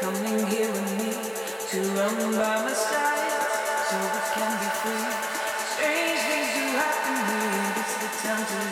coming here with me to run by my side so we can be free. Strange things do happen here. It's the time to